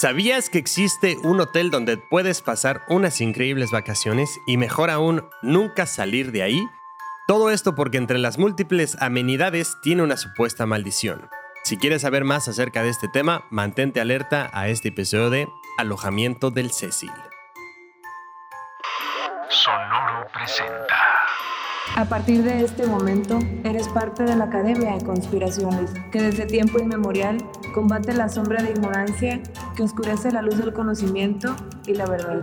¿Sabías que existe un hotel donde puedes pasar unas increíbles vacaciones y mejor aún, nunca salir de ahí? Todo esto porque entre las múltiples amenidades tiene una supuesta maldición. Si quieres saber más acerca de este tema, mantente alerta a este episodio de Alojamiento del Cecil. Sonoro presenta. A partir de este momento, eres parte de la Academia de Conspiraciones, que desde tiempo inmemorial combate la sombra de ignorancia que oscurece la luz del conocimiento y la verdad.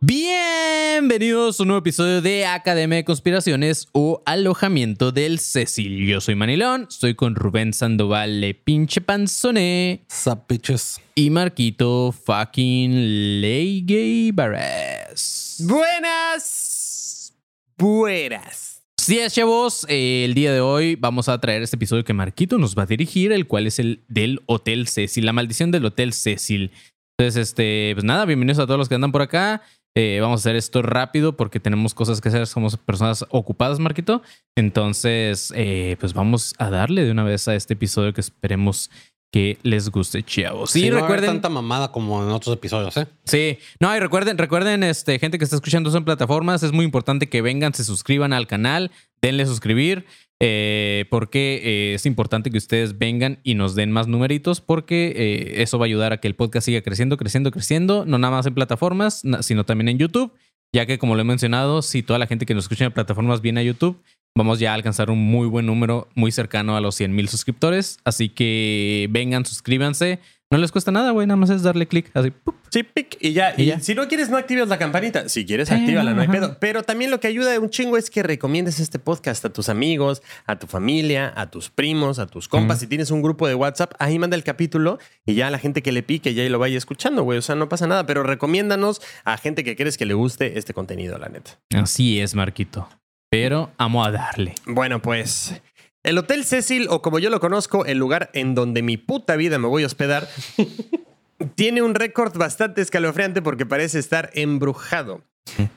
Bienvenidos a un nuevo episodio de Academia de Conspiraciones o Alojamiento del Cecil. Yo soy Manilón, estoy con Rubén Sandoval, le pinche panzone. Sup, bitches. Y Marquito fucking Leigay Barres. Buenas. Buenas. Sí, es, chavos. Eh, el día de hoy vamos a traer este episodio que Marquito nos va a dirigir, el cual es el del Hotel Cecil, la maldición del Hotel Cecil. Entonces, este, pues nada, bienvenidos a todos los que andan por acá. Eh, vamos a hacer esto rápido porque tenemos cosas que hacer, somos personas ocupadas, Marquito. Entonces, eh, pues vamos a darle de una vez a este episodio que esperemos que les guste, chavos. Sí, Sí, no recuerden. tanta mamada como en otros episodios, ¿eh? Sí, no, y recuerden, recuerden, este, gente que está escuchando eso en plataformas, es muy importante que vengan, se suscriban al canal, denle suscribir, eh, porque eh, es importante que ustedes vengan y nos den más numeritos, porque eh, eso va a ayudar a que el podcast siga creciendo, creciendo, creciendo, no nada más en plataformas, sino también en YouTube, ya que como lo he mencionado, si toda la gente que nos escucha en plataformas viene a YouTube, vamos ya a alcanzar un muy buen número, muy cercano a los 100 mil suscriptores, así que vengan, suscríbanse. No les cuesta nada, güey, nada más es darle clic, así. ¡pup! Sí, pic, y ya. Y Y ya. si no quieres, no actives la campanita. Si quieres, Sí, actívala, no hay ajá. pedo. Pero también lo que ayuda un chingo es que recomiendes este podcast a tus amigos, a tu familia, a tus primos, a tus compas. Si tienes un grupo de WhatsApp, ahí manda el capítulo y ya la gente que le pique ya lo vaya escuchando, güey. O sea, no pasa nada. Pero recomiéndanos a gente que crees que le guste este contenido, la neta. Así es, Marquito. Pero amo a darle. Bueno, pues. El Hotel Cecil, o como yo lo conozco, el lugar en donde mi puta vida me voy a hospedar, tiene un récord bastante escalofriante porque parece estar embrujado,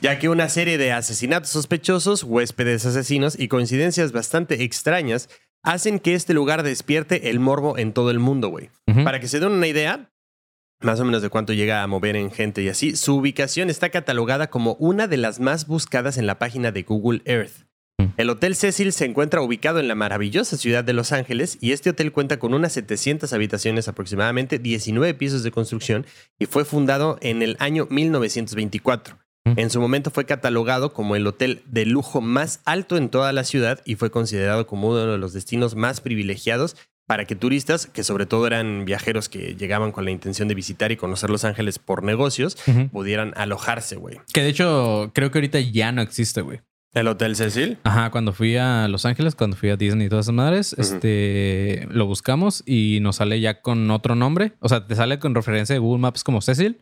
ya que una serie de asesinatos sospechosos, huéspedes asesinos y coincidencias bastante extrañas hacen que este lugar despierte el morbo en todo el mundo, güey. Para que se den una idea, más o menos de cuánto llega a mover en gente y así, su ubicación está catalogada como una de las más buscadas en la página de Google Earth. Mm. El Hotel Cecil se encuentra ubicado en la maravillosa ciudad de Los Ángeles y este hotel cuenta con unas 700 habitaciones, aproximadamente 19 pisos de construcción y fue fundado en el año 1924. Mm. En su momento fue catalogado como el hotel de lujo más alto en toda la ciudad y fue considerado como uno de los destinos más privilegiados para que turistas, que sobre todo eran viajeros que llegaban con la intención de visitar y conocer Los Ángeles por negocios, pudieran alojarse, güey. Que de hecho, creo que ahorita ya no existe, güey. ¿El Hotel Cecil? Ajá, cuando fui a Los Ángeles, cuando fui a Disney y todas esas madres, este, lo buscamos y nos sale ya con otro nombre. O sea, te sale con referencia de Google Maps como Cecil,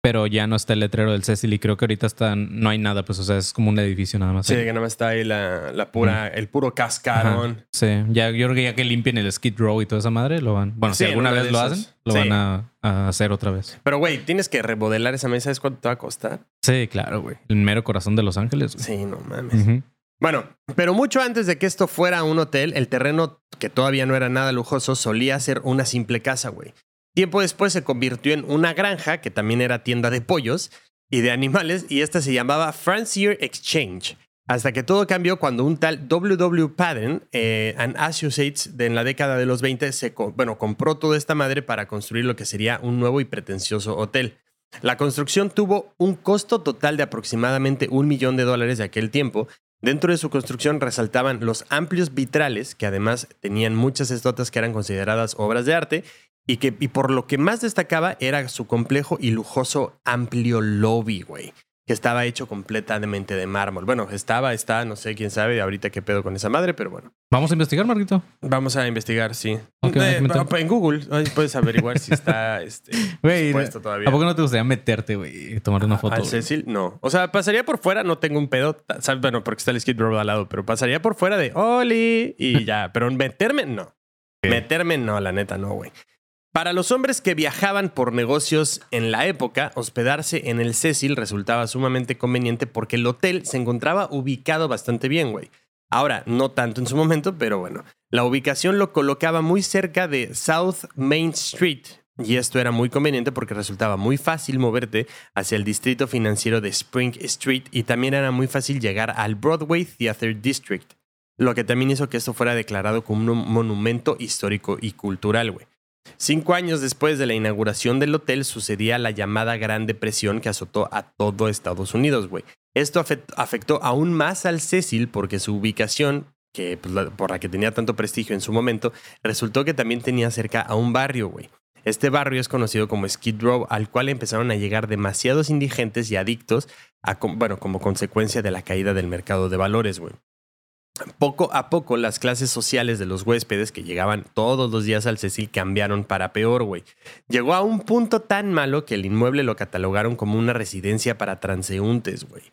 pero ya no está el letrero del Cecil y creo que ahorita está, no hay nada, pues, o sea, es como un edificio nada más. Sí, que nada más está ahí la, la pura, el puro cascarón. Ajá. Sí, ya, yo creo que ya que limpien el Skid Row y toda esa madre, lo van. Bueno, Sí, si alguna vez lo hacen, lo Sí. van a, a hacer otra vez. Pero, güey, tienes que remodelar esa mesa. ¿Sabes cuánto te va a costar? Sí, claro, güey. El mero corazón de Los Ángeles. Sí, no mames. Bueno, pero mucho antes de que esto fuera un hotel, el terreno, que todavía no era nada lujoso, solía ser una simple casa, güey. Tiempo después se convirtió en una granja, que también era tienda de pollos y de animales, y esta se llamaba Francier Exchange. Hasta que todo cambió cuando un tal W.W. Padden eh, and Associates de en la década de los 20 se bueno, compró toda esta madre para construir lo que sería un nuevo y pretencioso hotel. La construcción tuvo un costo total de aproximadamente un millón de dólares de aquel tiempo. Dentro de su construcción resaltaban los amplios vitrales, que además tenían muchas estatuas que eran consideradas obras de arte, y, que, y por lo que más destacaba era su complejo y lujoso amplio lobby, güey, que estaba hecho completamente de mármol. Bueno, estaba, está, no sé quién sabe ahorita qué pedo con esa madre, pero bueno. Vamos a investigar, Marquito. Vamos a investigar, sí. Eh, en Google puedes averiguar si está este, Güey, puesto todavía. ¿a poco no te gustaría meterte, güey? y Tomar una foto. ¿Al? Cecil? No. O sea, pasaría por fuera, no tengo un pedo. ¿sabes? Bueno, porque está el Skid Row al lado, pero pasaría por fuera de Oli y ya. Pero meterme, no. Meterme, no, la neta, no, güey. Para los hombres que viajaban por negocios en la época, hospedarse en el Cecil resultaba sumamente conveniente porque el hotel se encontraba ubicado bastante bien, güey. Ahora, no tanto en su momento, pero bueno. La ubicación lo colocaba muy cerca de South Main Street, y esto era muy conveniente porque resultaba muy fácil moverte hacia el distrito financiero de Spring Street y también era muy fácil llegar al Broadway Theater District, lo que también hizo que esto fuera declarado como un monumento histórico y cultural, güey. Cinco años después de la inauguración del hotel sucedía la llamada Gran Depresión que azotó a todo Estados Unidos, güey. Esto afect- afectó aún más al Cecil porque su ubicación, que, pues, por la que tenía tanto prestigio en su momento, resultó que también tenía cerca a un barrio, güey. Este barrio es conocido como Skid Row, al cual empezaron a llegar demasiados indigentes y adictos, bueno, como consecuencia de la caída del mercado de valores, güey. Poco a poco las clases sociales de los huéspedes que llegaban todos los días al Cecil cambiaron para peor, güey. Llegó a un punto tan malo que el inmueble lo catalogaron como una residencia para transeúntes, güey.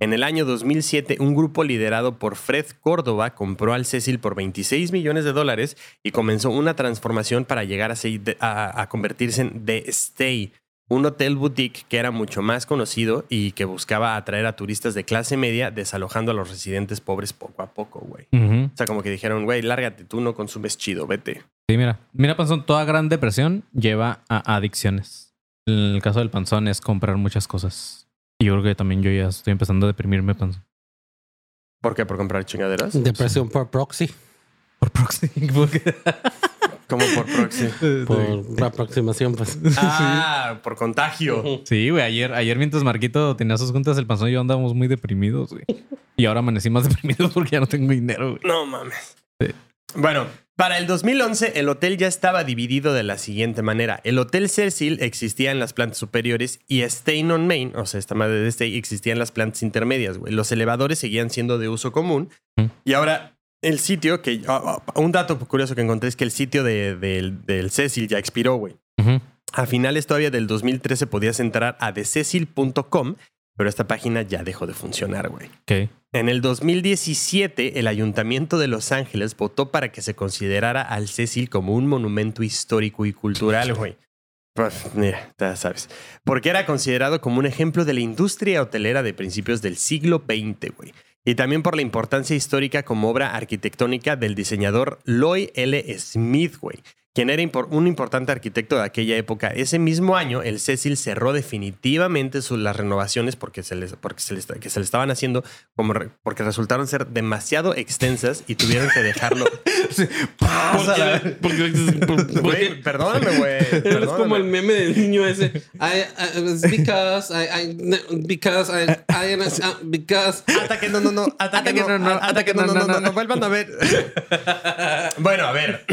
En el año 2007, un grupo liderado por Fred Córdoba compró al Cecil por 26 millones de dólares y comenzó una transformación para llegar a, convertirse en The Stay, un hotel boutique que era mucho más conocido y que buscaba atraer a turistas de clase media, desalojando a los residentes pobres poco a poco, güey. O sea, como que dijeron, güey, lárgate, tú no consumes chido, vete. Sí, mira. Mira, Panzón, toda gran depresión lleva a adicciones. En el caso del Panzón es comprar muchas cosas. Y yo creo que también yo ya estoy empezando a deprimirme, Panzón. ¿Por qué? ¿Por comprar chingaderas? Depresión por proxy. Por proxy. Porque... Como por proxy. Por aproximación, pues. Ah, por contagio. Sí, güey. Ayer, ayer mientras Marquito tenía sus juntas, el Panzón y yo andábamos muy deprimidos, güey. Y ahora amanecí más deprimido porque ya no tengo dinero, güey. No mames. Sí. Bueno, para el 2011 el hotel ya estaba dividido de la siguiente manera. El Hotel Cecil existía en las plantas superiores y Stay on Main, o sea, esta madre de Stay, existía en las plantas intermedias, güey. Los elevadores seguían siendo de uso común. Mm. Y ahora el sitio que... un dato curioso que encontré es que el sitio de- del- del Cecil ya expiró, güey. Ujú. A finales todavía del 2013 podías entrar a thececil.com, pero esta página ya dejó de funcionar, güey. Ok. En el 2017, el Ayuntamiento de Los Ángeles votó para que se considerara al Cecil como un monumento histórico y cultural, güey. Pues, mira, ya sabes. Porque era considerado como un ejemplo de la industria hotelera de principios del siglo XX, güey. Y también por la importancia histórica como obra arquitectónica del diseñador Lloyd L. Smith, güey, quien era un importante arquitecto de aquella época. Ese mismo año, el Cecil cerró definitivamente sus, las renovaciones porque, se les, porque se, les, que se le estaban haciendo como re- porque resultaron ser demasiado extensas y tuvieron que dejarlo. Perdóname, güey. Es como el meme del niño ese. I, I- it's because I, I because I, I uh, because Ataque, no, no, no. No, no, no. Ataque, no, no, no, no, no. Vuelvan a ver. bueno, a ver.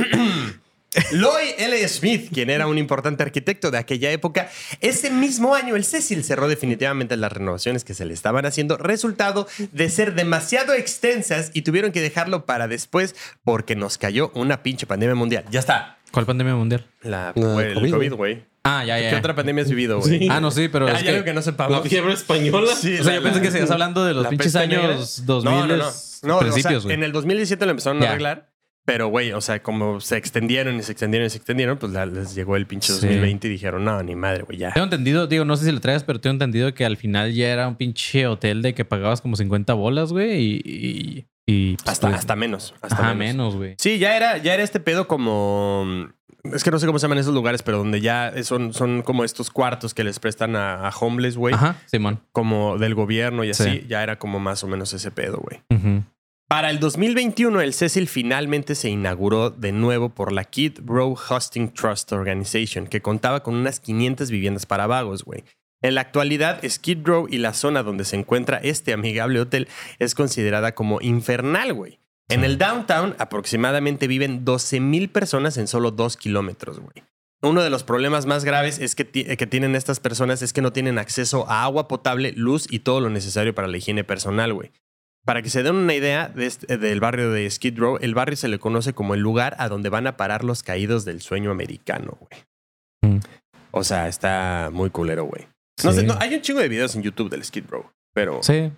Lloyd L. Smith, quien era un importante arquitecto de aquella época, ese mismo año el Cecil cerró definitivamente las renovaciones que se le estaban haciendo, resultado de ser demasiado extensas y tuvieron que dejarlo para después porque nos cayó una pinche pandemia mundial. Ya está. ¿Cuál pandemia mundial? La, No, güey, el COVID, COVID, güey. Ah, ya, ya. ¿Qué otra pandemia has vivido, güey? Sí. Ah, no, sí, pero ¿Hay es que... algo que no sepamos? la fiebre española. Sí, O sea, la- yo pensé la- que seguías hablando de los pinches años 2000 No, no, no. No, principios, o sea, en el 2017 lo empezaron a Ya. arreglar. Pero, güey, o sea, como se extendieron y se extendieron y se extendieron, pues la- les llegó el pinche Sí. 2020 y dijeron, no, ni madre, güey, ya. Tengo entendido, digo, no sé si lo traes, pero tengo entendido que al final ya era un pinche hotel de que pagabas como 50 bolas, güey, y... y, y, pues, Hasta, pues, hasta menos. Hasta ajá, menos. güey. Sí, ya era, ya era este pedo como. Es que no sé cómo se llaman esos lugares, pero donde ya son, son como estos cuartos que les prestan a, a homeless, güey. Ajá, Simón. Como del gobierno y así. Sí. Ya era como más o menos ese pedo, güey. Ujú. Para el 2021, el Cecil finalmente se inauguró de nuevo por la Kid Row Hosting Trust Organization, que contaba con unas 500 viviendas para vagos, güey. En la actualidad, Skid Row y la zona donde se encuentra este amigable hotel es considerada como infernal, güey. En el downtown, aproximadamente viven 12.000 personas en solo 2 kilómetros, güey. Uno de los problemas más graves es que, ti- que tienen estas personas es que no tienen acceso a agua potable, luz y todo lo necesario para la higiene personal, güey. Para que se den una idea de este- del barrio de Skid Row, el barrio se le conoce como el lugar a donde van a parar los caídos del sueño americano, güey. Mm. O sea, está muy culero, güey. No Sí. sé, no, hay un chingo de videos en YouTube del Skid Row, pero Sí.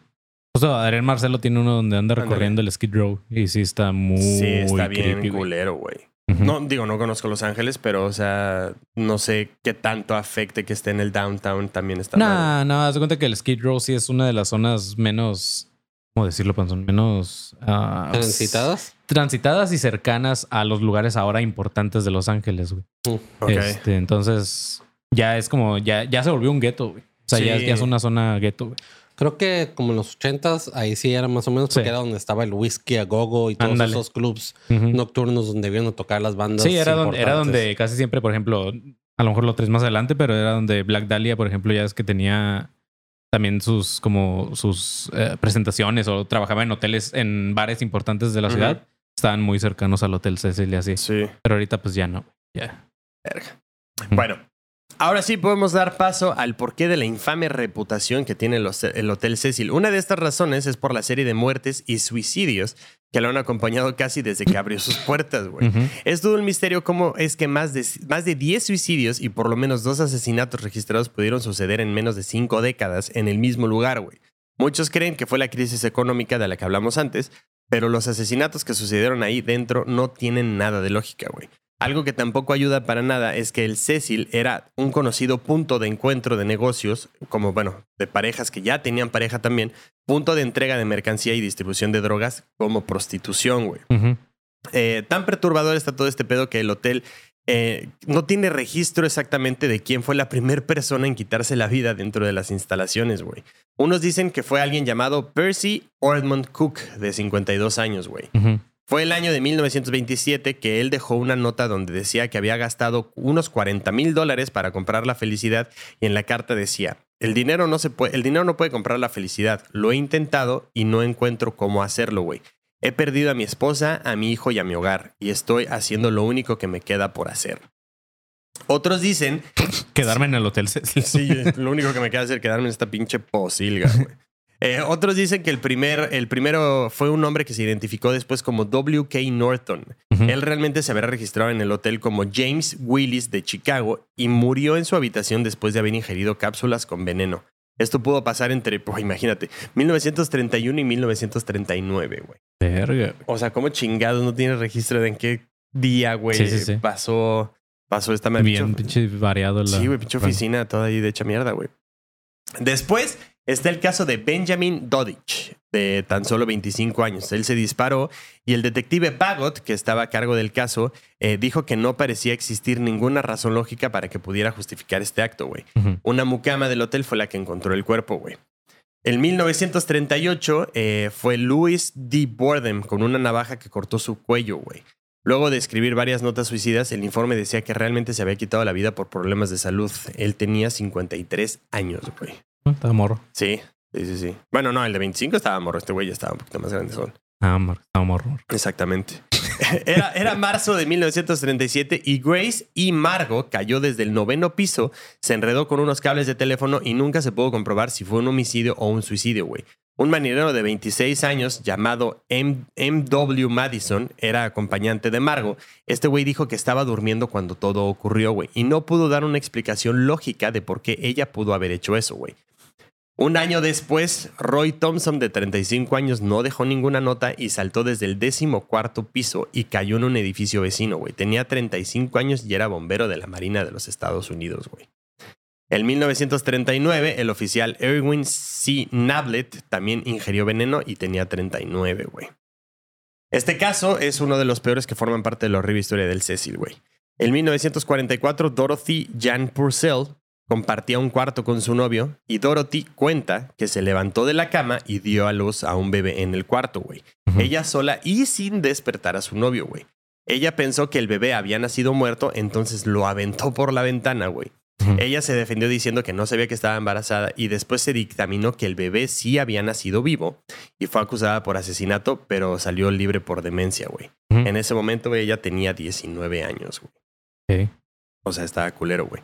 O sea, Adrián Marcelo tiene uno donde anda recorriendo el Skid Row y sí está muy sí está bien creepy, culero, güey. No, digo, no conozco Los Ángeles, pero, o sea, no sé qué tanto afecte que esté en el downtown también está. Nah, no, haz de cuenta que el Skid Row sí es una de las zonas menos ¿cómo decirlo, Panzón? Menos ah, ¿Transitadas? transitadas y cercanas a los lugares ahora importantes de Los Ángeles, güey. Ok. Este, entonces, ya es como, ya, ya se volvió un gueto, güey. O sea, ya, Sí. ya es una zona gueto, güey. Creo que como en los ochentas, ahí sí era más o menos porque Sí. era donde estaba el whisky a gogo y todos esos clubs nocturnos donde vieron a tocar las bandas. Sí, era donde, era donde casi siempre, por ejemplo, a lo mejor lo traes más adelante, pero era donde Black Dahlia, por ejemplo, ya es que tenía también sus como sus eh, presentaciones o trabajaba en hoteles, en bares importantes de la ciudad. Estaban muy cercanos al Hotel Cecil y así. Sí. Pero ahorita pues ya no. Ya. Bueno, ahora sí podemos dar paso al porqué de la infame reputación que tiene el Hotel Cecil. Una de estas razones es por la serie de muertes y suicidios que lo han acompañado casi desde que abrió sus puertas, güey. Es todo un misterio cómo es que más de, más de 10 suicidios y por lo menos dos asesinatos registrados pudieron suceder en menos de 5 décadas en el mismo lugar, güey. Muchos creen que fue la crisis económica de la que hablamos antes, pero los asesinatos que sucedieron ahí dentro no tienen nada de lógica, güey. Algo que tampoco ayuda para nada es que el Cecil era un conocido punto de encuentro de negocios, como bueno, de parejas que ya tenían pareja también, punto de entrega de mercancía y distribución de drogas como prostitución, güey. Eh, tan perturbador está todo este pedo que el hotel eh, no tiene registro exactamente de quién fue la primera persona en quitarse la vida dentro de las instalaciones, güey. Unos dicen que fue alguien llamado Percy Ordmond Cook, de 52 años, güey. Fue el año de 1927 que él dejó una nota donde decía que había gastado unos 40 mil dólares para comprar la felicidad y en la carta decía, el dinero, no se puede, el dinero no puede comprar la felicidad, lo he intentado y no encuentro cómo hacerlo, güey. He perdido a mi esposa, a mi hijo y a mi hogar y estoy haciendo lo único que me queda por hacer. Otros dicen Quedarme en el Hotel Cecil. Sí, lo único que me queda es quedarme en esta pinche posilga, güey. Eh, otros dicen que el, primer, el primero fue un hombre que se identificó después como W.K. Norton. Él realmente se había registrado en el hotel como James Willis de Chicago y murió en su habitación después de haber ingerido cápsulas con veneno. Esto pudo pasar entre, pues, imagínate, 1931 y 1939, güey. Verga. O sea, ¿cómo chingados no tiene registro de en qué día, güey, Sí, sí, sí. pasó, pasó esta? Bien pinche variado la. Sí, güey, pinche oficina toda ahí de hecha mierda, güey. Después está el caso de Benjamin Dodich, de tan solo 25 años. Él se disparó y el detective Bagot, que estaba a cargo del caso, eh, dijo que no parecía existir ninguna razón lógica para que pudiera justificar este acto, güey. Una mucama del hotel fue la que encontró el cuerpo, güey. En 1938 eh, fue Louis D. Borden con una navaja que cortó su cuello, güey. Luego de escribir varias notas suicidas, el informe decía que realmente se había quitado la vida por problemas de salud. Él tenía 53 años, güey. Estaba morro. Sí, sí, sí, sí. Bueno, no, el de 25 estaba morro. Este güey ya estaba un poquito más grande. Son. Ah, morro. Estaba morro. Exactamente. Era, era marzo de 1937 y Grace y Margo cayó desde el noveno piso, se enredó con unos cables de teléfono y nunca se pudo comprobar si fue un homicidio o un suicidio, güey. Un marinero de 26 años llamado M. W. Madison era acompañante de Margo. Este güey dijo que estaba durmiendo cuando todo ocurrió, güey, y no pudo dar una explicación lógica de por qué ella pudo haber hecho eso, güey. Un año después, Roy Thompson, de 35 años, no dejó ninguna nota y saltó desde el décimo cuarto piso y cayó en un edificio vecino, güey. Tenía 35 años y era bombero de la Marina de los Estados Unidos, güey. En 1939, el oficial Erwin C. Nablet también ingirió veneno y tenía 39, güey. Este caso es uno de los peores que forman parte de la horrible historia del Cecil, güey. En 1944, Dorothy Jan Purcell compartía un cuarto con su novio y Dorothy cuenta que se levantó de la cama y dio a luz a un bebé en el cuarto, güey. Ella sola y sin despertar a su novio, güey. Ella pensó que el bebé había nacido muerto, entonces lo aventó por la ventana, güey. Ella se defendió diciendo que no sabía que estaba embarazada y después se dictaminó que el bebé sí había nacido vivo y fue acusada por asesinato, pero salió libre por demencia, güey. En ese momento, ella tenía 19 años, güey. O sea, estaba culero, güey.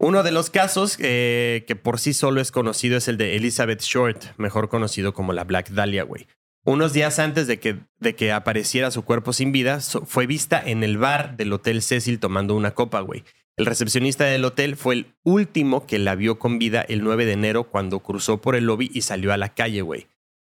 Uno de los casos eh, que por sí solo es conocido es el de Elizabeth Short, mejor conocido como la Black Dahlia, güey. Unos días antes de que, de que apareciera su cuerpo sin vida, fue vista en el bar del Hotel Cecil tomando una copa, güey. El recepcionista del hotel fue el último que la vio con vida el 9 de enero cuando cruzó por el lobby y salió a la calle, güey.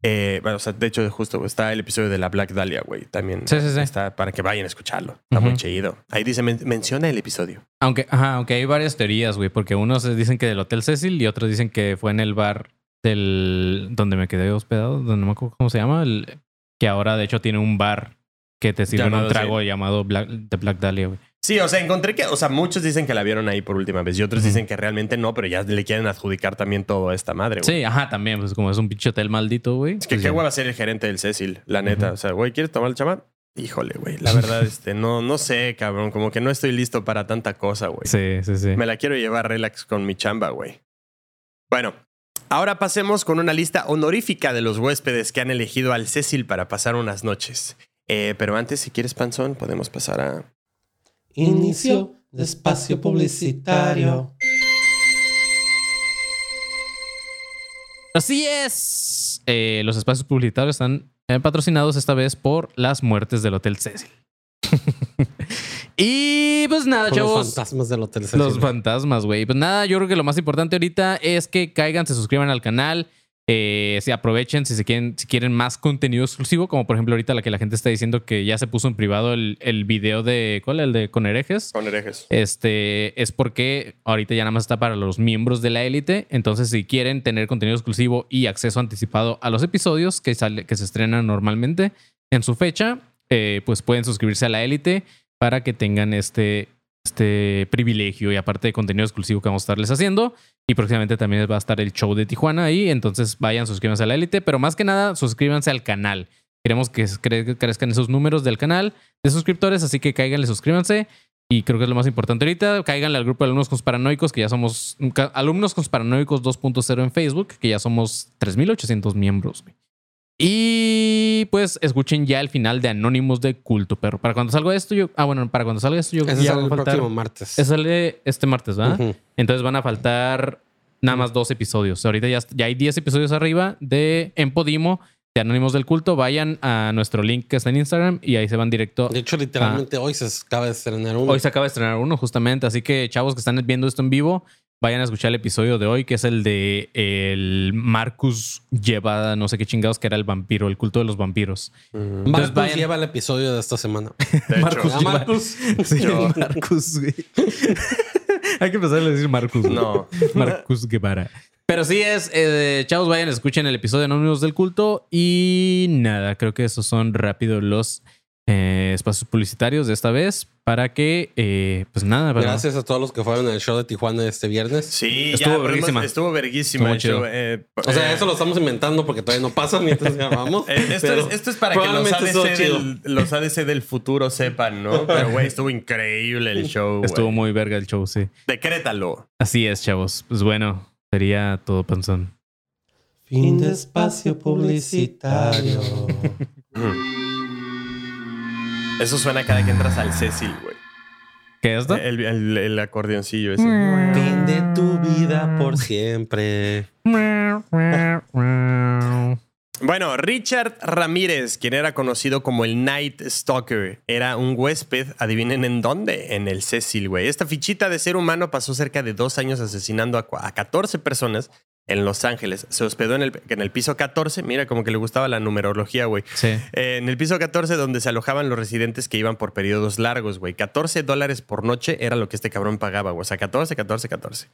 Eh, bueno, o sea, de hecho, justo está el episodio de la Black Dahlia, güey. También Sí, sí, sí. está para que vayan a escucharlo. Está muy Ujú. chido. Ahí dice, men- menciona el episodio. Aunque, ajá, aunque hay varias teorías, güey, porque unos dicen que del Hotel Cecil y otros dicen que fue en el bar del donde me quedé hospedado, donde no me acuerdo cómo se llama, el- que ahora de hecho tiene un bar que te sirve Llamado, un trago llamado Black, The Black Dahlia, güey. Sí, o sea, encontré que, o sea, muchos dicen que la vieron ahí por última vez y otros dicen que realmente no, pero ya le quieren adjudicar también todo a esta madre, güey. Sí, ajá, también, pues como es un pinche hotel maldito, güey. Es que pues qué hueva ser el gerente del Cecil, la neta. O sea, güey, ¿quieres tomar el chamán? Híjole, güey. La verdad, este, no, no sé, cabrón. Como que no estoy listo para tanta cosa, güey. Sí, sí, sí. Me la quiero llevar relax con mi chamba, güey. Bueno, ahora pasemos con una lista honorífica de los huéspedes que han elegido al Cecil para pasar unas noches. Eh, pero antes, si quieres, Panzón, podemos pasar a. Inicio de espacio publicitario. Así es. Eh, los espacios publicitarios están eh, patrocinados esta vez por las muertes del Hotel Cecil. y pues nada, Con los chavos. fantasmas del hotel. Los Cecil. fantasmas, güey. Pues nada, yo creo que lo más importante ahorita es que caigan, se suscriban al canal. Eh, se aprovechen si se quieren, si quieren más contenido exclusivo, como por ejemplo ahorita la que la gente está diciendo que ya se puso en privado el, el video de ¿cuál? El de con herejes. Con herejes. Este es porque ahorita ya nada más está para los miembros de la élite. Entonces, si quieren tener contenido exclusivo y acceso anticipado a los episodios que, sale, que se estrenan normalmente en su fecha, eh, pues pueden suscribirse a la élite para que tengan este, este privilegio y aparte de contenido exclusivo que vamos a estarles haciendo. Y próximamente también va a estar el show de Tijuana ahí. Entonces, vayan, suscríbanse a la élite, pero más que nada, suscríbanse al canal. Queremos que cre- crezcan esos números del canal de suscriptores, así que cáiganle, suscríbanse. Y creo que es lo más importante ahorita. Cáiganle al grupo de alumnos conspiranoicos, que ya somos alumnos conspiranoicos 2.0 en Facebook, que ya somos 3.800 miembros. Y pues escuchen ya el final de Anónimos de Culto Perro. Para cuando salga esto, yo. Ah, bueno, para cuando salga esto, yo Ese ya sale va a el faltar. próximo martes. Ese sale este martes, ¿verdad? Entonces van a faltar nada más dos episodios. Ahorita ya, ya hay 10 episodios arriba de En Podimo, de Anónimos del Culto. Vayan a nuestro link que está en Instagram y ahí se van directo De hecho, literalmente hoy se acaba de estrenar uno. Hoy se acaba de estrenar uno, justamente. Así que, chavos que están viendo esto en vivo, vayan a escuchar el episodio de hoy, que es el de el Marcus lleva no sé qué chingados, que era el vampiro, el culto de los vampiros. Marcus Entonces vayan- lleva el episodio de esta semana. De Marcus lleva- Marcus. Sí, Yo- Marcus, güey. Hay que empezar a decir Marcus. No. Marcus Guevara. Pero sí es, eh, chavos, vayan, escuchen el episodio de Anónimos del Culto. Y nada, creo que esos son rápido los eh, espacios publicitarios de esta vez para que, eh, pues nada, Gracias a todos los que fueron al show de Tijuana este viernes. Sí, Estuvo ya, verguísima. Estuvo verguísima. Estuvo el chido. show, eh, O sea, eh, eso lo estamos inventando porque todavía no pasa mientras grabamos. eh, esto, es, esto es para que los ADC, del, los ADC del futuro sepan, ¿no? Pero, güey, estuvo increíble el show. estuvo muy verga el show, sí. Decrétalo. Así es, chavos. Pues bueno, sería todo panzón. Fin de espacio publicitario. Eso suena cada que entras al Cecil, güey. ¿Qué es esto? El, el- el acordeoncillo ese. fin de tu vida por siempre. Bueno, Richard Ramírez, quien era conocido como el Night Stalker, era un huésped, adivinen en dónde, en el Cecil, güey. Esta fichita de ser humano pasó cerca de dos años asesinando a 14 personas en Los Ángeles. Se hospedó en el, en el piso 14, mira, como que le gustaba la numerología, güey. Sí. Eh, en el piso 14, donde se alojaban los residentes que iban por periodos largos, güey. 14 dólares por noche era lo que este cabrón pagaba, güey. O sea, 14, 14, 14.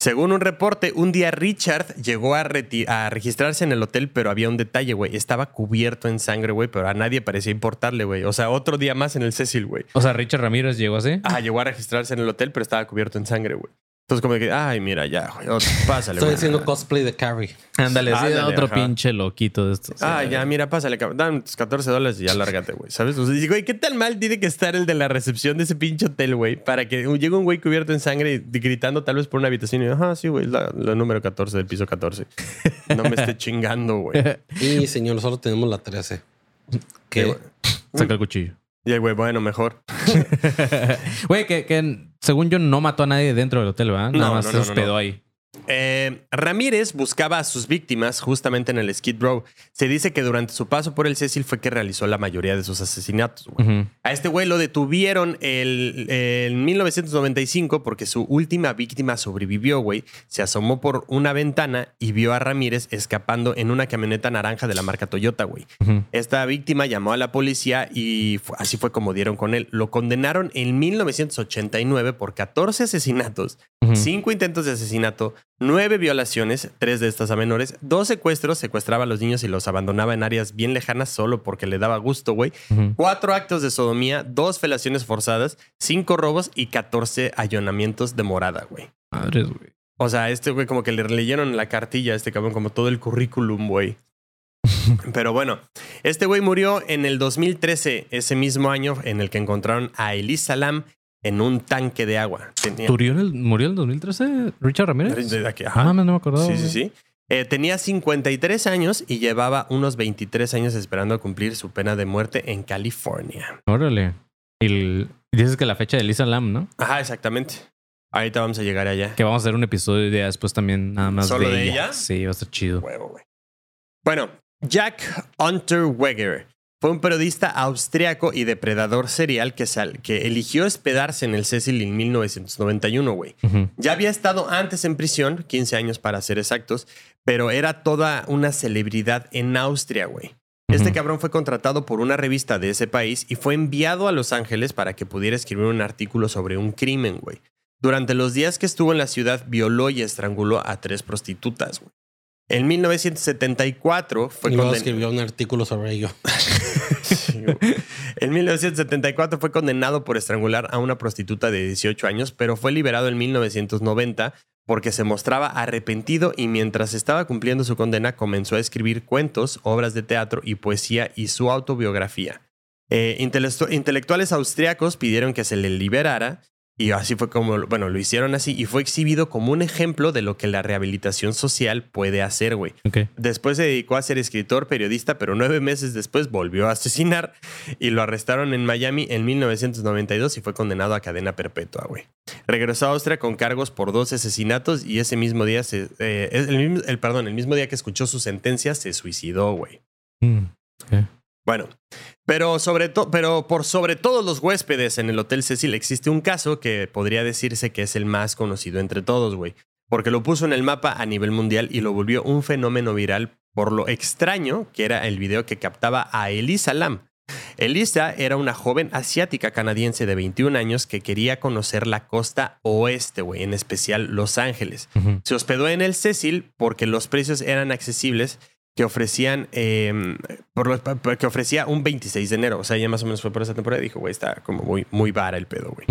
Según un reporte, un día Richard llegó a, a registrarse en el hotel, pero había un detalle, güey. Estaba cubierto en sangre, güey, pero a nadie parecía importarle, güey. O sea, otro día más en el Cecil, güey. O sea, Richard Ramírez llegó así. Ah, llegó a registrarse en el hotel, pero estaba cubierto en sangre, güey. Entonces, como que, ay, mira, ya, güey. Pásale, Estoy güey. haciendo cosplay de Carrie. Ándale, sí, Ándale, otro ajá. pinche loquito de estos. Ah, ya, mira, pásale, cabrón. Dame tus 14 dólares y ya lárgate, güey. ¿Sabes? O sea, digo, güey, ¿qué tan mal tiene que estar el de la recepción de ese pinche hotel, güey? Para que llegue un güey cubierto en sangre y gritando tal vez por una habitación y, ajá, sí, güey, la, la número 14 del piso 14. No me esté chingando, güey. Y señor, solo tenemos la 13. Sí, ¿Qué? güey. Saca el cuchillo. Y el güey, bueno, mejor. Güey, que, que según yo no mató a nadie dentro del hotel, ¿verdad? Nada No, más no, se no, hospedó ahí. Eh, Ramírez buscaba a sus víctimas justamente en el Skid Row. Se dice que durante su paso por el Cecil fue que realizó la mayoría de sus asesinatos, güey. A este güey lo detuvieron el- en 1995 porque su última víctima sobrevivió, güey. Se asomó por una ventana y vio a Ramírez escapando en una camioneta naranja de la marca Toyota, güey. Esta víctima llamó a la policía y así fue como dieron con él. Lo condenaron en 1989 por 14 asesinatos, Ujú. 5 intentos de asesinato, nueve violaciones, tres de estas a menores, dos secuestros, secuestraba a los niños y los abandonaba en áreas bien lejanas solo porque le daba gusto, güey. Cuatro actos de sodomía, dos felaciones forzadas, cinco robos y 14 allanamientos de morada, güey. Madres, güey. O sea, este güey como que le leyeron la cartilla a este cabrón, como todo el currículum, güey. Pero bueno, este güey murió en el 2013, ese mismo año en el que encontraron a Elisa Lam en un tanque de agua. Tenía... ¿Murió en el, murió en el 2013 Richard Ramírez? De aquí, Ah, ajá. mames, no me acordaba. Sí, sí, sí. Eh, tenía 53 años y llevaba unos 23 años esperando a cumplir su pena de muerte en California. Órale. Y el- dices que la fecha de Lisa Lam, ¿no? Ajá, exactamente. Ahorita vamos a llegar allá. Que vamos a hacer un episodio de después también nada más ¿Solo de, de ella. ella? Sí, va a estar chido. Huevo. Bueno, Jack Unterweger fue un periodista austriaco y depredador serial que, sal- que eligió hospedarse en el Cecil en 1991, güey. Ya había estado antes en prisión, 15 años para ser exactos, pero era toda una celebridad en Austria, güey. Este cabrón fue contratado por una revista de ese país y fue enviado a Los Ángeles para que pudiera escribir un artículo sobre un crimen, güey. Durante los días que estuvo en la ciudad, violó y estranguló a tres prostitutas, güey. En 1974 fue y luego escribió un artículo sobre ello. En 1974 fue condenado por estrangular a una prostituta de 18 años, pero fue liberado en 1990 porque se mostraba arrepentido y mientras estaba cumpliendo su condena comenzó a escribir cuentos, obras de teatro y poesía y su autobiografía. Eh, intelectu- intelectuales austriacos pidieron que se le liberara y así fue como, bueno, lo hicieron así y fue exhibido como un ejemplo de lo que la rehabilitación social puede hacer, güey. Ok. Después se dedicó a ser escritor, periodista, pero nueve meses después volvió a asesinar y lo arrestaron en Miami en 1992 y fue condenado a cadena perpetua, güey. Regresó a Austria con cargos por dos asesinatos y ese mismo día se, eh, el, mismo- el- perdón, el mismo día que escuchó su sentencia se suicidó, güey. Mm. Bueno, pero, sobre to- pero por sobre todos los huéspedes en el Hotel Cecil existe un caso que podría decirse que es el más conocido entre todos, güey. Porque lo puso en el mapa a nivel mundial y lo volvió un fenómeno viral por lo extraño que era el video que captaba a Elisa Lam. Elisa era una joven asiática canadiense de 21 años que quería conocer la costa oeste, güey, en especial Los Ángeles. Se hospedó en el Cecil porque los precios eran accesibles que ofrecían eh, por los- pa- que ofrecía un 26 de enero. O sea, ya más o menos fue por esa temporada. Dijo, güey, está como muy, muy vara el pedo, güey.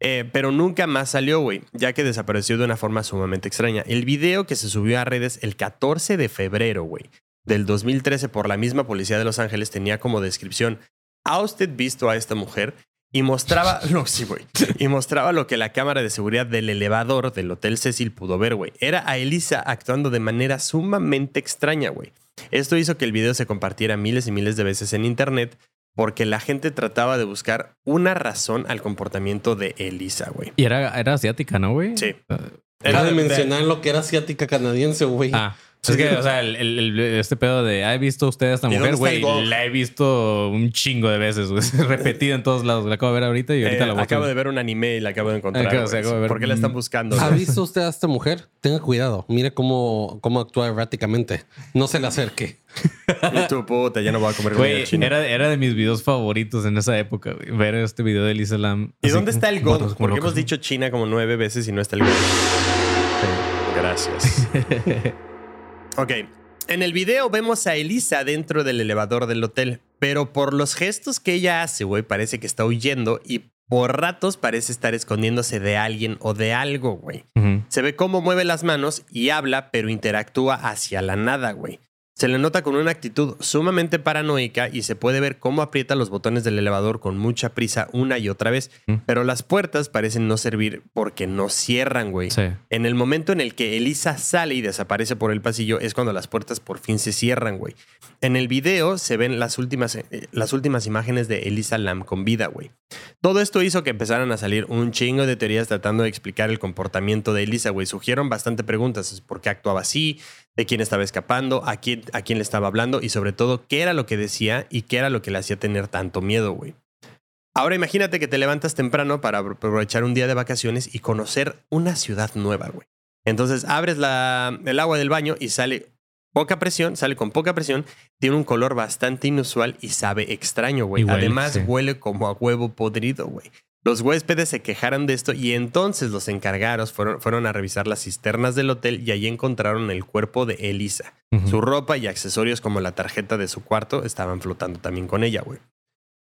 Eh, pero nunca más salió, güey, ya que desapareció de una forma sumamente extraña. El video que se subió a redes el 14 de febrero, güey, del 2013 por la misma policía de Los Ángeles tenía como descripción, ¿ha usted visto a esta mujer? Y mostraba, no, sí, güey, y mostraba lo que la cámara de seguridad del elevador del Hotel Cecil pudo ver, güey. Era a Elisa actuando de manera sumamente extraña, güey. Esto hizo que el video se compartiera miles y miles de veces en internet porque la gente trataba de buscar una razón al comportamiento de Elisa, güey. Y era, era asiática, ¿no, güey? Sí. Ah, Era de de- mencionar lo que era asiática canadiense, güey. Ah. Es que, o sea, el, el- el- este pedo de, "Ah, he visto usted a esta ¿Y mujer, güey. La he visto un chingo de veces, güey. Repetida en todos lados. La acabo de ver ahorita y ahorita Eh, la voy a acabo de ver un anime y la acabo de encontrar. Acabo- acabo de ver ¿Por qué la están buscando? ¿Ha visto usted a esta mujer? Tenga cuidado. Mire cómo, cómo actúa erráticamente. No se le acerque. Y tú, puta, ya no voy a comer comida Güey, china. era, era de mis videos favoritos en esa época, güey. Ver este video de Lisa Lam. ¿Y así dónde está el como Porque locos. hemos dicho China como nueve veces y no está el gong. Gracias. Ok. En el video vemos a Elisa dentro del elevador del hotel, pero por los gestos que ella hace, güey, parece que está huyendo y por ratos parece estar escondiéndose de alguien o de algo, güey. Se ve cómo mueve las manos y habla, pero interactúa hacia la nada, güey. Se le nota con una actitud sumamente paranoica y se puede ver cómo aprieta los botones del elevador con mucha prisa una y otra vez, Mm. pero las puertas parecen no servir porque no cierran, güey. Sí. En el momento en el que Elisa sale y desaparece por el pasillo es cuando las puertas por fin se cierran, güey. En el video se ven las últimas, eh, las últimas imágenes de Elisa Lam con vida, güey. Todo esto hizo que empezaran a salir un chingo de teorías tratando de explicar el comportamiento de Elisa, güey. Surgieron bastante preguntas. ¿Por qué actuaba así? ¿De quién estaba escapando? ¿A quién, ¿A quién le estaba hablando? Y sobre todo, ¿qué era lo que decía y qué era lo que le hacía tener tanto miedo, güey? Ahora imagínate que te levantas temprano para aprovechar un día de vacaciones y conocer una ciudad nueva, güey. Entonces abres la- el agua del baño y sale poca presión, sale con poca presión, tiene un color bastante inusual y sabe extraño, güey. Además sí. huele como a huevo podrido, güey. Los huéspedes se quejaron de esto y entonces los encargados fueron, fueron a revisar las cisternas del hotel y allí encontraron el cuerpo de Elisa. Su ropa y accesorios como la tarjeta de su cuarto estaban flotando también con ella, güey.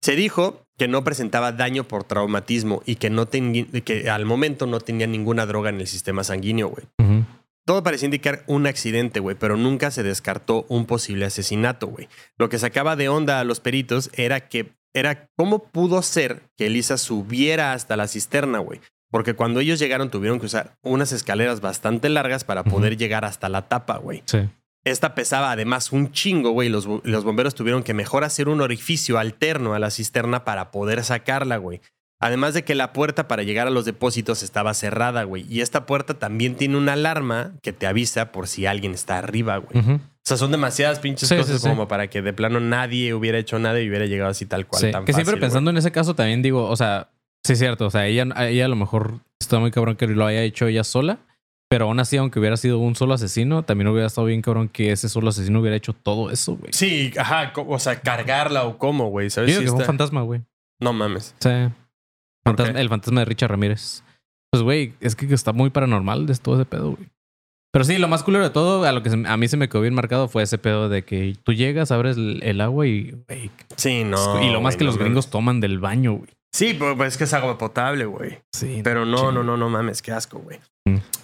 Se dijo que no presentaba daño por traumatismo y que, no que al momento no tenía ninguna droga en el sistema sanguíneo, güey. Ujú. Todo parecía indicar un accidente, güey, pero nunca se descartó un posible asesinato, güey. Lo que sacaba de onda a los peritos era que era cómo pudo ser que Elisa subiera hasta la cisterna, güey. Porque cuando ellos llegaron tuvieron que usar unas escaleras bastante largas para poder llegar hasta la tapa, güey. Sí. Esta pesaba además un chingo, güey. Los, los bomberos tuvieron que mejor hacer un orificio alterno a la cisterna para poder sacarla, güey. Además de que la puerta para llegar a los depósitos estaba cerrada, güey. Y esta puerta también tiene una alarma que te avisa por si alguien está arriba, güey. Ujú. O sea, son demasiadas pinches Sí, cosas sí, sí. como para que de plano nadie hubiera hecho nada y hubiera llegado así tal cual. Tan que siempre pensando en ese caso también digo, o sea, sí es cierto, o sea, ella, ella a lo mejor está muy cabrón que lo haya hecho ella sola, pero aún así, aunque hubiera sido un solo asesino, también hubiera estado bien cabrón que ese solo asesino hubiera hecho todo eso, güey. Sí, ajá. O sea, cargarla o cómo, güey. Yo ¿Sabes? digo Sí que fue un está- fantasma, güey. No mames. Sí. El fantasma de Richard Ramírez. Pues, güey, es que está muy paranormal de todo ese pedo, güey. Pero sí, lo más culero de todo, a lo que se- a mí se me quedó bien marcado fue ese pedo de que tú llegas, abres el, el agua y, güey, Sí, no. y lo más que no los gringos toman del baño, güey. Sí, pues pues es que es agua potable, güey. Sí. Pero no, Sí. no, no, no mames, qué asco, güey.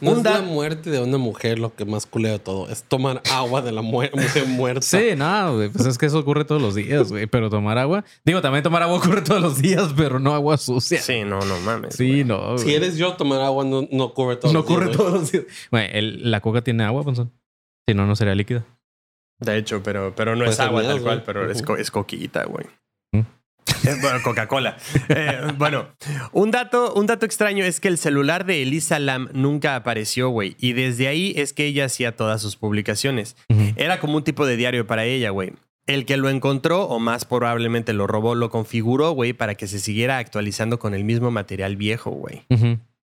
No Un es da- la muerte de una mujer lo que más culea de todo. Es tomar agua de la mu- mujer muerta. Sí, no, güey, pues es que eso ocurre todos los días, güey. Pero tomar agua, digo, también tomar agua ocurre todos los días, pero no agua sucia. Sí, no, no mames. Sí, güey. no. Si eres yo, tomar agua no, no ocurre todo. no ocurre todos los días. Güey, el- la coca tiene agua, Ponzón. Si no, no sería líquida. De hecho, pero, pero no Puede es agua tal cual, pero es, Ujú. co- es coquita, güey. Eh, bueno, Coca-Cola. Eh, bueno, un dato, un dato extraño es que el celular de Elisa Lam nunca apareció, güey. Y desde ahí es que ella hacía todas sus publicaciones. Era como un tipo de diario para ella, güey. El que lo encontró, o más probablemente lo robó, lo configuró, güey, para que se siguiera actualizando con el mismo material viejo, güey.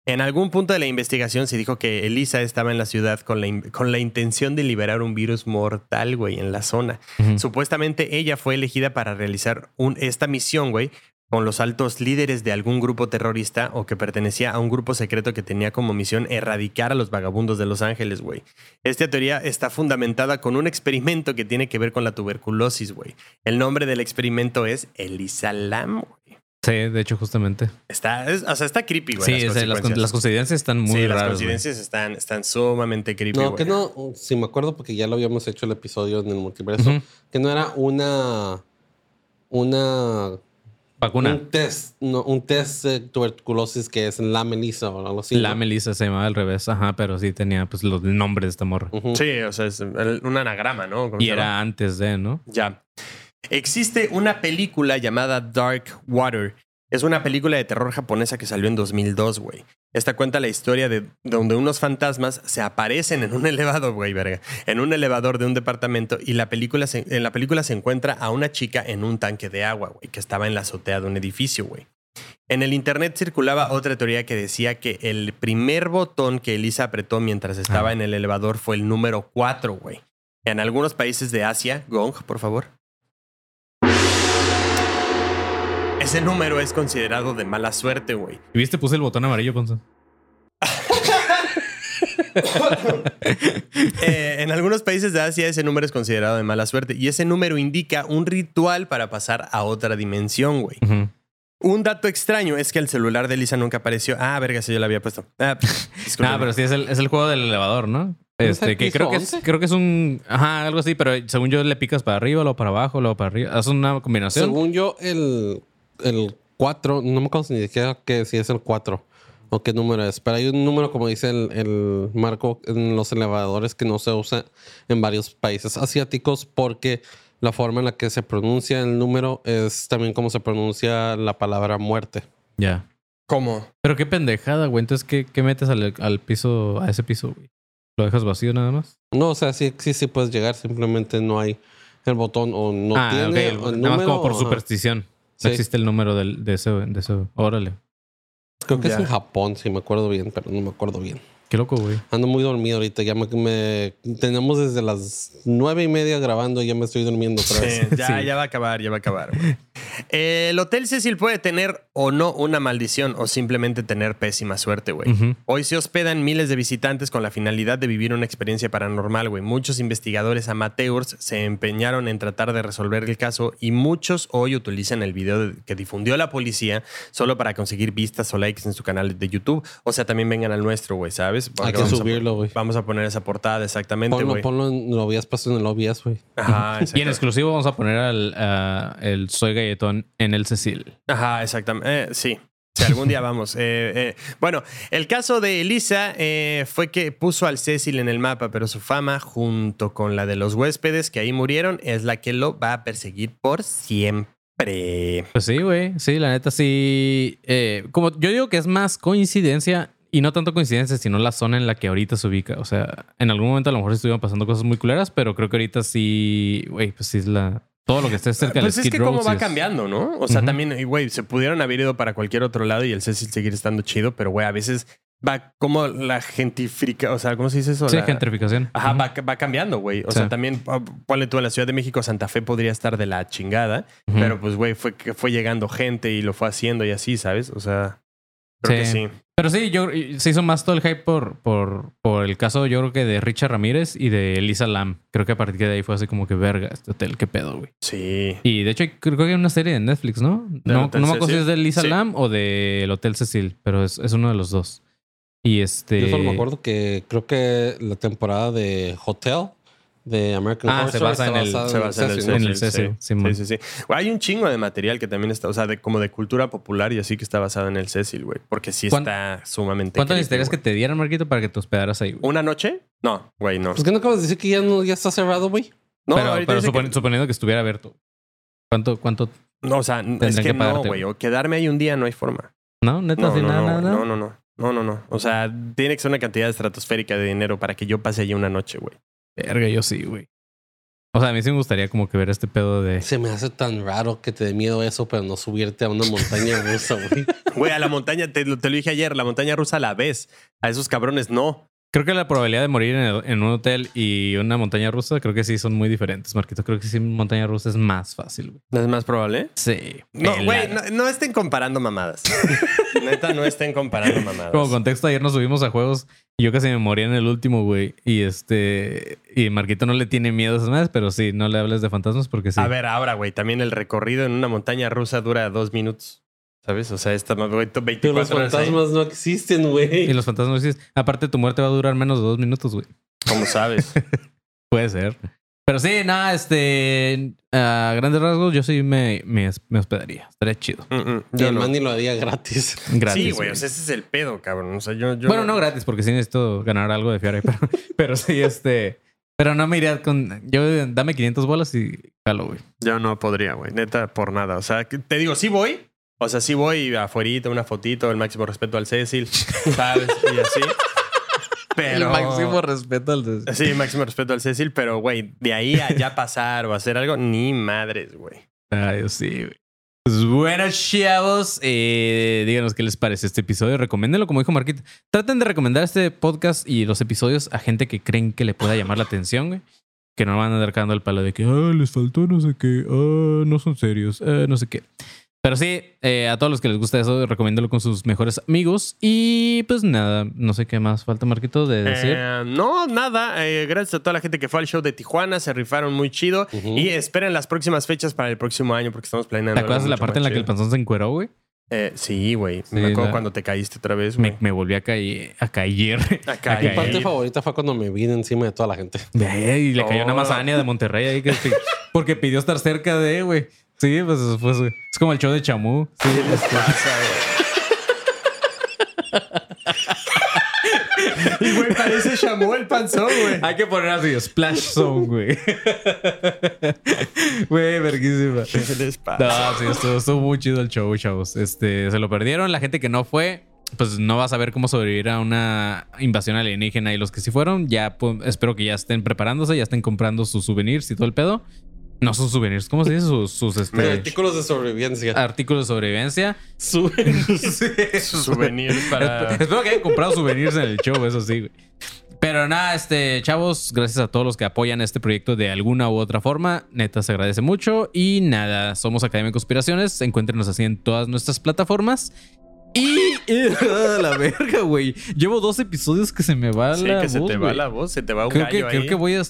En algún punto de la investigación se dijo que Elisa estaba en la ciudad con la, con la intención de liberar un virus mortal, güey, en la zona. Supuestamente ella fue elegida para realizar un- esta misión, güey, con los altos líderes de algún grupo terrorista o que pertenecía a un grupo secreto que tenía como misión erradicar a los vagabundos de Los Ángeles, güey. Esta teoría está fundamentada con un experimento que tiene que ver con la tuberculosis, güey. El nombre del experimento es Elisa Lam, güey. Sí, de hecho, justamente. Está, es- o sea, está creepy, güey. Sí, las es- las, consecuencias. las coincidencias están muy sí, raras. las güey. coincidencias están, están sumamente creepy, No, güey. que no, si me acuerdo porque ya lo habíamos hecho el episodio en el multiverso, que no era una una Vacuna. un test, no, un test de tuberculosis que es la melisa o algo así. La ¿no? Melissa se llamaba al revés, ajá, pero sí tenía pues los nombres de esta morra. Sí, o sea, es el- un anagrama, ¿no? ¿Cómo Y era antes de, ¿no? Ya. Existe una película llamada Dark Water. Es una película de terror japonesa que salió en 2002, güey. Esta cuenta la historia de donde unos fantasmas se aparecen en un elevador, güey, verga. En un elevador de un departamento y la película se- en la película se encuentra a una chica en un tanque de agua, güey, que estaba en la azotea de un edificio, güey. En el internet circulaba otra teoría que decía que el primer botón que Elisa apretó mientras estaba Ah. en el elevador fue el número 4, güey. En algunos países de Asia, Gong, por favor. Ese número es considerado de mala suerte, güey. ¿Y viste? Puse el botón amarillo, Ponzo. Eh, en algunos países de Asia ese número es considerado de mala suerte y ese número indica un ritual para pasar a otra dimensión, güey. Un dato extraño es que el celular de Lisa nunca apareció. Ah, verga, sí, yo lo había puesto. Ah, discúlpeme. Ah, pero sí es el, es el juego del elevador, ¿no? ¿Es Este, que creo que, es, 11? creo que es un. Ajá, algo así, pero según yo le picas para arriba, luego para abajo, luego para arriba. Es una combinación. Según yo, el, el 4, no me acuerdo ni siquiera que si es el 4 o qué número es, pero hay un número, como dice el, el marco en los elevadores, que no se usa en varios países asiáticos porque la forma en la que se pronuncia el número es también como se pronuncia la palabra muerte. Ya. ¿Cómo? Pero qué pendejada, güey. Entonces, ¿qué, qué metes al, al piso, a ese piso, güey? ¿Lo dejas vacío nada más? No, o sea, sí, sí, sí puedes llegar, simplemente no hay el botón o no ah, tiene ok. el Nada más como por ajá. superstición. No Sí. existe el número del, de ese, de ese. Órale. Creo que Ya. es en Japón, si me acuerdo bien, pero no me acuerdo bien. Qué loco, güey. Ando muy dormido ahorita. Ya me, me- tenemos desde las nueve y media grabando y ya me estoy durmiendo otra vez. Sí, ya, Sí. ya va a acabar, ya va a acabar. güey. El Hotel Cecil puede tener o no una maldición o simplemente tener pésima suerte, güey. Hoy se hospedan miles de visitantes con la finalidad de vivir una experiencia paranormal, güey. Muchos investigadores amateurs se empeñaron en tratar de resolver el caso y muchos hoy utilizan el video de- que difundió la policía solo para conseguir vistas o likes en su canal de YouTube. O sea, también vengan al nuestro, güey, ¿sabes? Porque Hay que subirlo, güey. Vamos a poner esa portada exactamente, Ponlo, güey. ponlo en lo habías puesto en el güey. Ajá, Y en exclusivo vamos a poner al a el Soy En el Cecil. Ajá, exactamente. Eh, sí. Si algún día vamos. Eh, eh, Bueno, el caso de Elisa eh, fue que puso al Cecil en el mapa, pero su fama, junto con la de los huéspedes que ahí murieron, es la que lo va a perseguir por siempre. Pues sí, güey. Sí, la neta sí. Como yo digo que es más coincidencia y no tanto coincidencia, sino la zona en la que ahorita se ubica. O sea, en algún momento a lo mejor estuvieron pasando cosas muy culeras, pero creo que ahorita sí, güey, pues sí es la. Todo lo que esté cerca del Pues es Skid que Row, cómo va es- cambiando, ¿no? O sea, también, güey, se pudieron haber ido para cualquier otro lado y el Cecil seguir estando chido, pero, güey, a veces va como la gentrifica, o sea, ¿cómo se dice eso? Sí, La- gentrificación. Ajá, va, va cambiando, güey. O Sí. sea, también ah, ponle tú en la Ciudad de México, Santa Fe podría estar de la chingada, pero pues, güey, fue que fue llegando gente y lo fue haciendo y así, ¿sabes? O sea, creo que Sí. Pero sí, yo se hizo más todo el hype por, por, por el caso, yo creo que de Richard Ramírez y de Elisa Lam. Creo que a partir de ahí fue así como que verga, este hotel, qué pedo, güey. Sí. Y de hecho, creo que hay una serie de Netflix, ¿no? No, Hotel no me acuerdo si es de Lisa Sí. Lam o del Hotel Cecil, pero es, es uno de los dos. Y este. Yo solo me acuerdo que creo que la temporada de Hotel de American Ah, Horror se basa en el- Se basa en el. En el sí. Sí, sí, sí. Güey, hay un chingo de material que también está, o sea, de, como de cultura popular y así que está basado en el Cecil, güey. Porque sí ¿Cuán- está sumamente. ¿Cuánto necesitarías que te dieran, Marquito, para que te hospedaras ahí, güey? ¿Una noche? No, güey, no. Pues que no acabas de decir que ya, no, ya está cerrado, güey. No, pero que- suponiendo que estuviera abierto. ¿Cuánto, cuánto? No, o sea, es que, que no, güey. O quedarme ahí un día no hay forma. ¿No? ¿Neta? No, no, nada, no, nada? no, no, no. No, no, no. O sea, tiene que ser una cantidad estratosférica de dinero para que yo pase allí una noche, güey. Verga, yo sí, güey. O sea, a mí sí me gustaría como que ver este pedo de... Se me hace tan raro que te dé miedo eso, pero no subirte a una montaña rusa, güey. Güey, a la montaña, te, lo- te lo dije ayer, la montaña rusa la ves. A esos cabrones no. Creo que la probabilidad de morir en, el- en un hotel y una montaña rusa, creo que sí son muy diferentes, Marquito. Creo que sí, montaña rusa es más fácil, güey. ¿No es más probable? Sí. No, güey, no, no estén comparando mamadas. Neta, no estén comparando mamadas. Como contexto, ayer nos subimos a juegos y yo casi me moría en el último, güey. Y este. Y Marquito no le tiene miedo a esas madres, pero sí, no le hables de fantasmas porque sí. A ver, ahora, güey, también el recorrido en una montaña rusa dura dos minutos. ¿Sabes? O sea, esta güey, Pero los 24 horas ahí. fantasmas no existen, güey. Y los fantasmas sí. Aparte, tu muerte va a durar menos de dos minutos, güey. ¿Cómo sabes? Puede ser. Pero sí, nada, este. A grandes rasgos, yo sí me, me, me hospedaría. Estaría chido. Mm, mm, Y yo el no. Manny lo haría gratis. Gratis. Sí, güey, o sea, ese es el pedo, cabrón. O sea, yo, yo bueno, no gratis, porque sí necesito ganar algo de fiar ahí, pero, pero sí, este. Pero no me iría con. Yo dame 500 bolas y jalo, güey. Yo no podría, güey. Neta, por nada. O sea, te digo, sí voy. O sea, sí voy afuerita, una fotito, el máximo respeto al Cecil, ¿sabes? Y así. Pero... respeto al. Sí, máximo respeto al Cecil, pero, güey, de ahí a ya pasar o hacer algo, ni madres, güey. Ay, Dios, sí, güey. Pues bueno, chavos, eh, díganos qué les parece este episodio. Recomiéndenlo, como dijo Marquito. Traten de recomendar este podcast y los episodios a gente que creen que le pueda llamar la atención, güey. Que no van a andar cagando el palo de que, ah, les faltó no sé qué, ah, no son serios, ah, no sé qué. Pero sí, eh, a todos los que les gusta eso, recomiéndalo con sus mejores amigos. Y pues nada, no sé qué más falta, Marquito, de decir. Eh, no, nada. eh, gracias a toda la gente que fue al show de Tijuana. Se rifaron muy chido. Y esperen las próximas fechas para el próximo año porque estamos planeando. ¿Te acuerdas de la parte en la que el panzón se encueró, güey? Eh, sí, güey. Sí, me acuerdo la- cuando te caíste otra vez, güey. Me, me volví a caer. A caer. A caer. Mi parte favorita fue cuando me vine encima de toda la gente. Ve, Y le cayó una Oh. mazania de Monterrey ahí que, que- porque pidió estar cerca de, güey. Sí, pues, pues es como el show de Chamú. Sí, ¿Qué les pasa, güey? Y, güey, parece Chamó el panzón, güey. Hay que poner así, Splash Zone, güey. Güey, verguísima. ¿Qué les pasa? No, sí, estuvo, estuvo muy chido el show, chavos. Este, se lo perdieron. La gente que no fue, pues no va a saber cómo sobrevivir a una invasión alienígena. Y los que sí fueron, ya pues, espero que ya estén preparándose, ya estén comprando sus souvenirs y todo el pedo. No sus souvenirs, ¿cómo se dice? Sus, sus este, Artículos de sobrevivencia. artículos de sobrevivencia. Suben. Sus souvenirs para. Espero que hayan comprado souvenirs en el show, eso sí, güey. Pero nada, este, chavos, gracias a todos los que apoyan este proyecto de alguna u otra forma. Neta, se agradece mucho. Y nada, somos Academia de Conspiraciones. Encuéntrenos así en todas nuestras plataformas. Y. la verga, güey. Llevo dos episodios que se me va Sí, la que se voz, te va la voz, se te va un Creo gallo que, creo ahí. que voy a.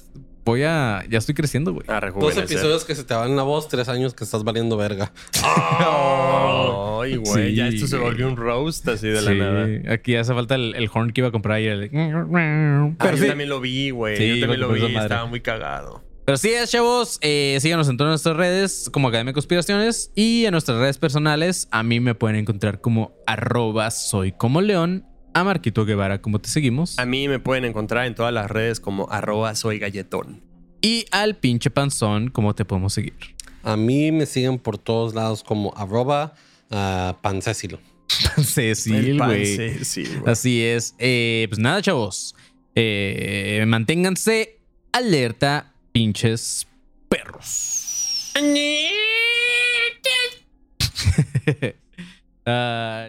Voy a. Ya estoy creciendo, güey. a Dos episodios que se te van la voz, tres años que estás valiendo verga. Ay, güey, Sí, ya esto se volvió un roast así de la Sí, nada. aquí hace falta el, el horn que iba a comprar y el. Ah, Pero yo sí. también lo vi, güey. Sí, yo también lo vi, madre. estaba muy cagado. Pero sí, es, chavos. Eh, síganos en todas nuestras redes como Academia de Conspiraciones y en nuestras redes personales. A mí me pueden encontrar como arroba soy como león. A Marquito Guevara, como te seguimos. A mí me pueden encontrar en todas las redes como arroba soy galletón. Y al pinche panzón, ¿cómo te podemos seguir? A mí me siguen por todos lados como arroba ah, pancécilo. Cecil, El pan, güey. sí, sí, güey. Así es. Eh, pues nada, chavos. Eh, manténganse alerta, pinches perros. Ah,